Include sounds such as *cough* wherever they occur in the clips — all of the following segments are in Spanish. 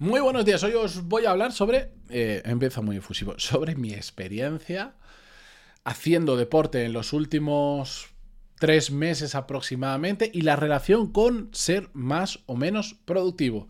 Muy buenos días, hoy os voy a hablar sobre, eh, empieza muy efusivo, *laughs* sobre mi experiencia haciendo deporte en los últimos tres meses aproximadamente y la relación con ser más o menos productivo.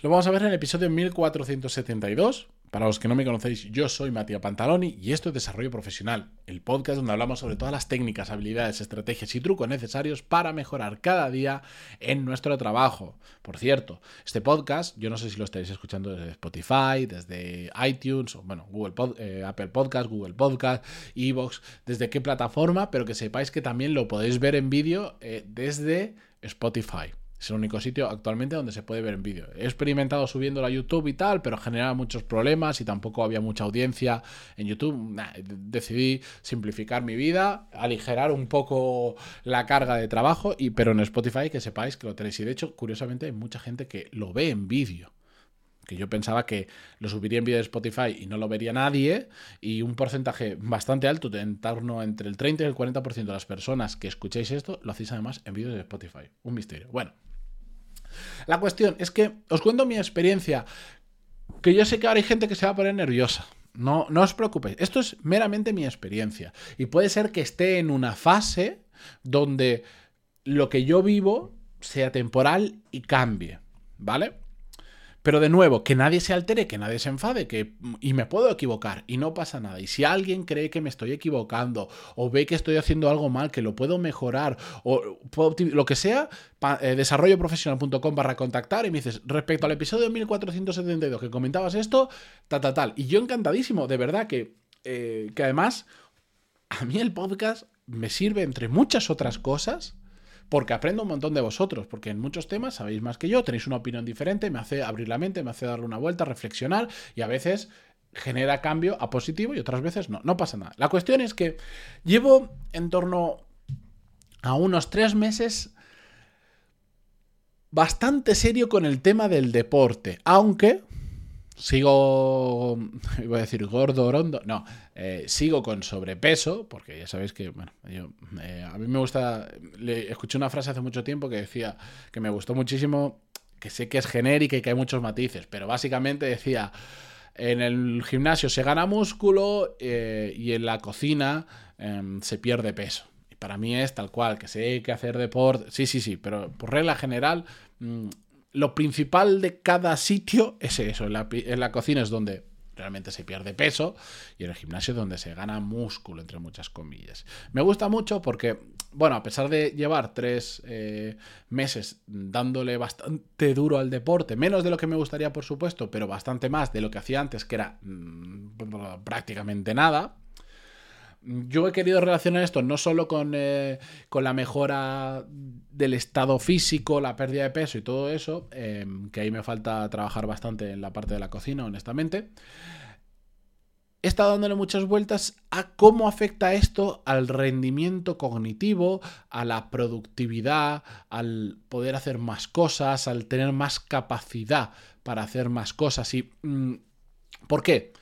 Lo vamos a ver en el episodio 1472. Para los que no me conocéis, yo soy Matías Pantaloni y esto es Desarrollo Profesional, el podcast donde hablamos sobre todas las técnicas, habilidades, estrategias y trucos necesarios para mejorar cada día en nuestro trabajo. Por cierto, este podcast, yo no sé si lo estáis escuchando desde Spotify, desde iTunes, o bueno, Google eh, Apple Podcast, Google Podcast, Evox, desde qué plataforma, pero que sepáis que también lo podéis ver en vídeo eh, desde Spotify. Es el único sitio actualmente donde se puede ver en vídeo. He experimentado subiéndolo a YouTube y tal, pero generaba muchos problemas y tampoco había mucha audiencia en YouTube. decidí simplificar mi vida, aligerar un poco la carga de trabajo, y, pero en Spotify que sepáis que lo tenéis. Y de hecho, curiosamente, hay mucha gente que lo ve en vídeo que yo pensaba que lo subiría en vídeo de Spotify y no lo vería nadie, y un porcentaje bastante alto, en torno entre el 30 y el 40% de las personas que escucháis esto, lo hacéis además en vídeo de Spotify. Un misterio. Bueno, la cuestión es que os cuento mi experiencia, que yo sé que ahora hay gente que se va a poner nerviosa. No, no os preocupéis, esto es meramente mi experiencia. Y puede ser que esté en una fase donde lo que yo vivo sea temporal y cambie, ¿vale? Pero de nuevo, que nadie se altere, que nadie se enfade, que y me puedo equivocar y no pasa nada. Y si alguien cree que me estoy equivocando o ve que estoy haciendo algo mal, que lo puedo mejorar o lo que sea, eh, desarrolloprofesional.com barra contactar y me dices, respecto al episodio 1472 que comentabas esto, tal, tal, tal. Y yo encantadísimo, de verdad que, eh, que además a mí el podcast me sirve entre muchas otras cosas porque aprendo un montón de vosotros, porque en muchos temas sabéis más que yo, tenéis una opinión diferente, me hace abrir la mente, me hace darle una vuelta, reflexionar y a veces genera cambio a positivo y otras veces no, no pasa nada. La cuestión es que llevo en torno a unos tres meses bastante serio con el tema del deporte, aunque sigo, *laughs* iba a decir gordo, orondo, no, eh, sigo con sobrepeso, porque ya sabéis que, bueno, yo, eh, a mí me gusta, le, escuché una frase hace mucho tiempo que decía que me gustó muchísimo, que sé que es genérica y que hay muchos matices, pero básicamente decía, en el gimnasio se gana músculo eh, y en la cocina em, se pierde peso. Para mí es tal cual, que sé que hacer deporte, sí, sí, sí, pero por regla general... Lo principal de cada sitio es eso. En la, cocina es donde realmente se pierde peso y en el gimnasio es donde se gana músculo, entre muchas comillas. Me gusta mucho porque, bueno, a pesar de llevar tres eh, meses dándole bastante duro al deporte, menos de lo que me gustaría, por supuesto, pero bastante más de lo que hacía antes, que era mm, prácticamente nada, yo he querido relacionar esto no solo con, eh, con la mejora del estado físico, la pérdida de peso y todo eso, em, que ahí me falta trabajar bastante en la parte de la cocina, honestamente. He estado dándole muchas vueltas a cómo afecta esto al rendimiento cognitivo, a la productividad, al poder hacer más cosas, al tener más capacidad para hacer más cosas. ¿Y mm, por qué?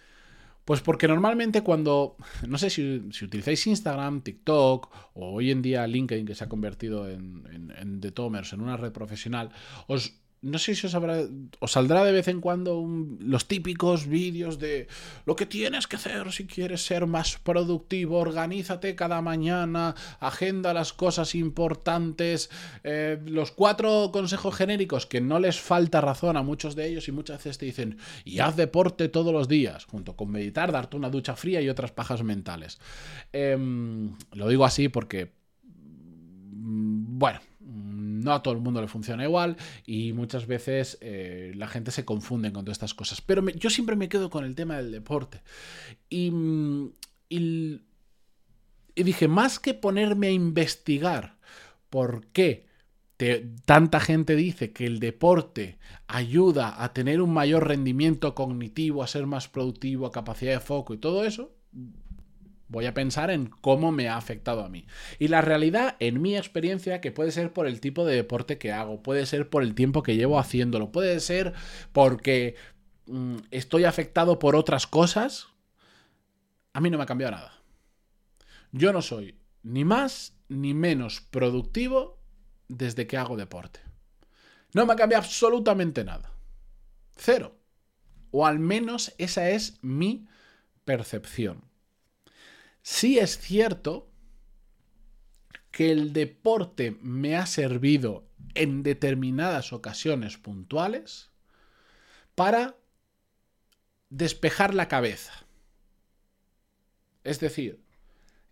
Pues porque normalmente cuando, no sé si, utilizáis Instagram, TikTok o hoy en día LinkedIn que se ha convertido en, en, The Tomers, en una red profesional, os no sé si os, habrá, os saldrá de vez en cuando los típicos vídeos de lo que tienes que hacer si quieres ser más productivo, organízate cada mañana, agenda las cosas importantes, eh, los cuatro consejos genéricos que no les falta razón a muchos de ellos y muchas veces te dicen y haz deporte todos los días, junto con meditar, darte una ducha fría y otras pajas mentales. Em, lo digo así porque, mm, bueno, no a todo el mundo le funciona igual y muchas veces eh, la gente se confunde con todas estas cosas. Pero yo siempre me quedo con el tema del deporte. Y, mm, y, dije, más que ponerme a investigar por qué tanta gente dice que el deporte ayuda a tener un mayor rendimiento cognitivo, a ser más productivo, a capacidad de foco y todo eso, Voy a pensar en cómo me ha afectado a mí. Y la realidad, en mi experiencia, que puede ser por el tipo de deporte que hago, puede ser por el tiempo que llevo haciéndolo, puede ser porque mm, estoy afectado por otras cosas, a mí no me ha cambiado nada. Yo no soy ni más ni menos productivo desde que hago deporte. No me ha cambiado absolutamente nada. Cero. O al menos esa es mi percepción. Sí es cierto que el deporte me ha servido en determinadas ocasiones puntuales para despejar la cabeza. Es decir,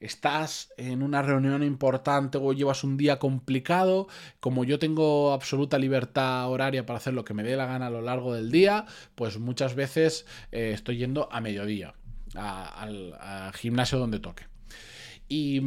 estás en una reunión importante o llevas un día complicado, como yo tengo absoluta libertad horaria para hacer lo que me dé la gana a lo largo del día, pues muchas veces eh, estoy yendo a mediodía al gimnasio donde toque. Y,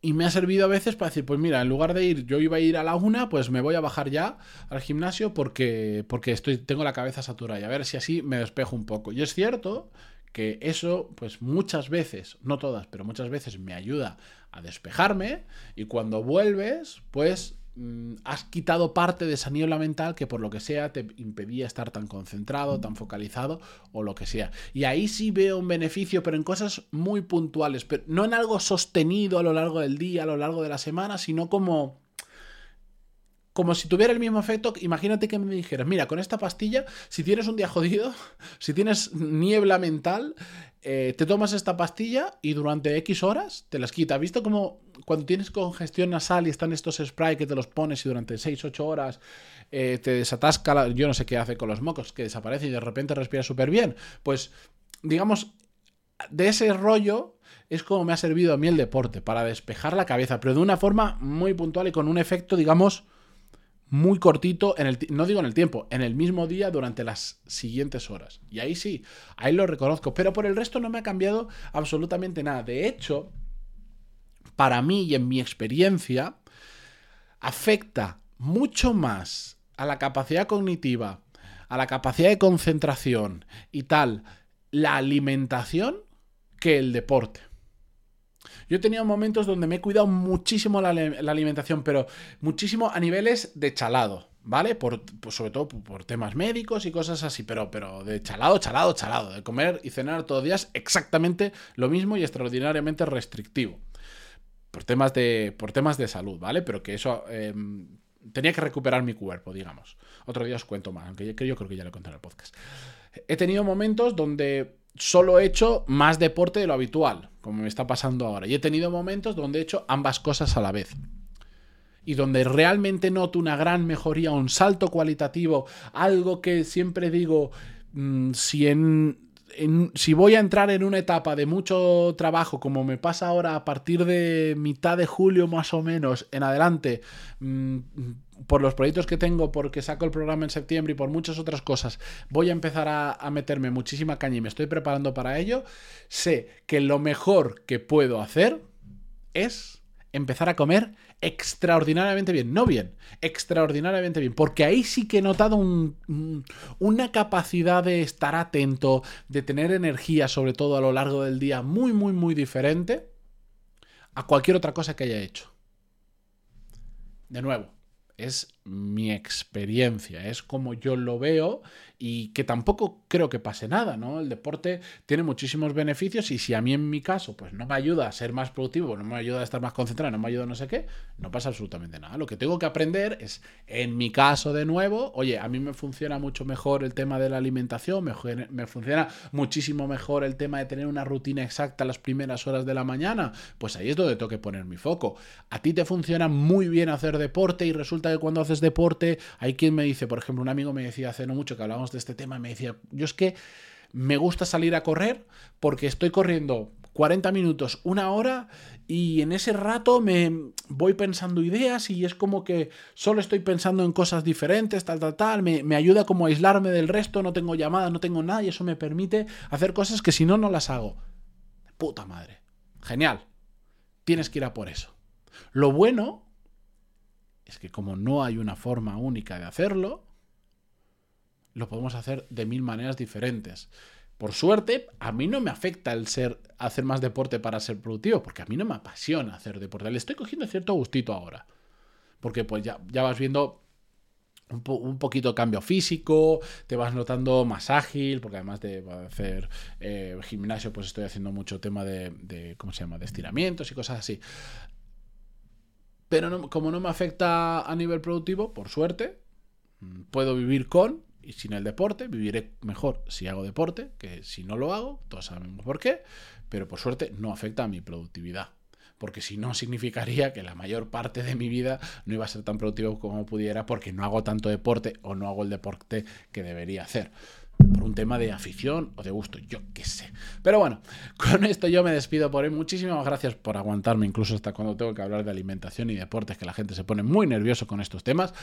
y me ha servido a veces para decir, pues mira, en lugar de ir, yo iba a ir a la una, pues me voy a bajar ya al gimnasio porque, porque estoy, tengo la cabeza saturada y a ver si así me despejo un poco. Y es cierto que eso, pues muchas veces, no todas, pero muchas veces me ayuda a despejarme y cuando vuelves, pues mm, has quitado parte de esa niebla mental que por lo que sea te impedía estar tan concentrado, tan focalizado o lo que sea. Y ahí sí veo un beneficio, pero en cosas muy puntuales, pero no en algo sostenido a lo largo del día, a lo largo de la semana, sino como como si tuviera el mismo efecto, imagínate que me dijeras, mira, con esta pastilla, si tienes un día jodido, *laughs* si tienes niebla mental, eh, te tomas esta pastilla y durante X horas te las quita. ¿Visto como cuando tienes congestión nasal y están estos spray que te los pones y durante 6-8 horas eh, te desatasca, yo no sé qué hace con los mocos, que desaparece y de repente respiras súper bien? Pues, digamos, de ese rollo es como me ha servido a mí el deporte, para despejar la cabeza, pero de una forma muy puntual y con un efecto, digamos, muy cortito, en el, no digo en el tiempo, en el mismo día durante las siguientes horas. Y ahí sí, ahí lo reconozco, pero por el resto no me ha cambiado absolutamente nada. De hecho, para mí y en mi experiencia, afecta mucho más a la capacidad cognitiva, a la capacidad de concentración y tal, la alimentación que el deporte. Yo he tenido momentos donde me he cuidado muchísimo la, alimentación, pero muchísimo a niveles de chalado. ¿Vale? Por, pues sobre todo por temas médicos y cosas así, pero, pero de chalado, chalado, chalado, de comer y cenar todos los días exactamente lo mismo y extraordinariamente restrictivo. Por temas de, por temas de salud, ¿vale? Pero que eso em, tenía que recuperar mi cuerpo, digamos. Otro día os cuento más, aunque yo, creo que ya lo conté en el podcast. He tenido momentos donde solo he hecho más deporte de lo habitual, como me está pasando ahora. Y he tenido momentos donde he hecho ambas cosas a la vez. Y donde realmente noto una gran mejoría, un salto cualitativo, algo que siempre digo, mm, si en si voy a entrar en una etapa de mucho trabajo, como me pasa ahora a partir de mitad de julio más o menos en adelante, mm, por los proyectos que tengo, porque saco el programa en septiembre y por muchas otras cosas, voy a empezar a, a meterme muchísima caña y me estoy preparando para ello, sé que lo mejor que puedo hacer es empezar a comer extraordinariamente bien. No bien, extraordinariamente bien. Porque ahí sí que he notado una capacidad de estar atento, de tener energía, sobre todo a lo largo del día, muy, muy, muy diferente a cualquier otra cosa que haya hecho. De nuevo, es mi experiencia, es como yo lo veo y que tampoco creo que pase nada, ¿no? El deporte tiene muchísimos beneficios y si a mí en mi caso pues no me ayuda a ser más productivo, no me ayuda a estar más concentrado, no me ayuda a no sé qué, no pasa absolutamente nada. Lo que tengo que aprender es, en mi caso de nuevo, oye, a mí me funciona mucho mejor el tema de la alimentación, me, me funciona muchísimo mejor el tema de tener una rutina exacta las primeras horas de la mañana, pues ahí es donde tengo que poner mi foco. A ti te funciona muy bien hacer deporte y resulta que cuando haces deporte, hay quien me dice, por ejemplo, un amigo me decía hace no mucho que hablábamos de este tema, me decía, yo es que me gusta salir a correr porque estoy corriendo 40 minutos, una hora y en ese rato me voy pensando ideas y es como que solo estoy pensando en cosas diferentes, tal, tal, tal, me, me, ayuda como a aislarme del resto, no tengo llamadas, no tengo nada y eso me permite hacer cosas que si no, no las hago. Puta madre. Genial. Tienes que ir a por eso. Lo bueno es que como no hay una forma única de hacerlo, lo podemos hacer de mil maneras diferentes. Por suerte, a mí no me afecta el ser hacer más deporte para ser productivo, porque a mí no me apasiona hacer deporte. Le estoy cogiendo cierto gustito ahora. Porque pues ya, ya vas viendo un, poquito de cambio físico, te vas notando más ágil, porque además de hacer eh, gimnasio, pues estoy haciendo mucho tema de, de, ¿cómo se llama?, de estiramientos y cosas así. Pero como no me afecta a nivel productivo, por suerte, puedo vivir con y sin el deporte, viviré mejor si hago deporte que si no lo hago, todos sabemos por qué, pero por suerte no afecta a mi productividad. Porque si no, *laughs* significaría que la mayor parte de mi vida no iba a ser tan productivo como pudiera porque no hago tanto deporte o no hago el deporte que debería hacer por un tema de afición o de gusto, yo qué sé. Pero bueno, *laughs* con esto yo me despido por hoy. Muchísimas gracias por aguantarme, incluso hasta cuando tengo que hablar de alimentación y deportes, que la gente se pone muy nervioso con estos temas.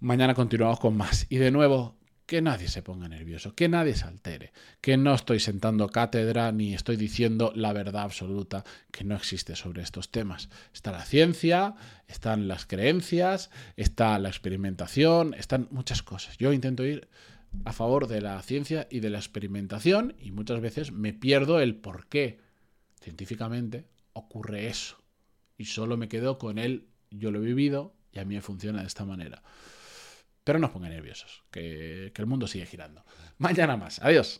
Mañana continuamos con más. Y de nuevo, que nadie se ponga nervioso, que nadie se altere, que no estoy sentando cátedra ni estoy diciendo la verdad absoluta que no existe sobre estos temas. Está la ciencia, están las creencias, está la experimentación, están muchas cosas. Yo intento ir a favor de la ciencia y de la experimentación y muchas veces me pierdo el por qué científicamente ocurre eso. Y solo me quedo con él, yo lo he vivido y a mí me funciona de esta manera. Pero no os pongan nerviosos, que, que el mundo sigue girando. Mañana más. Adiós.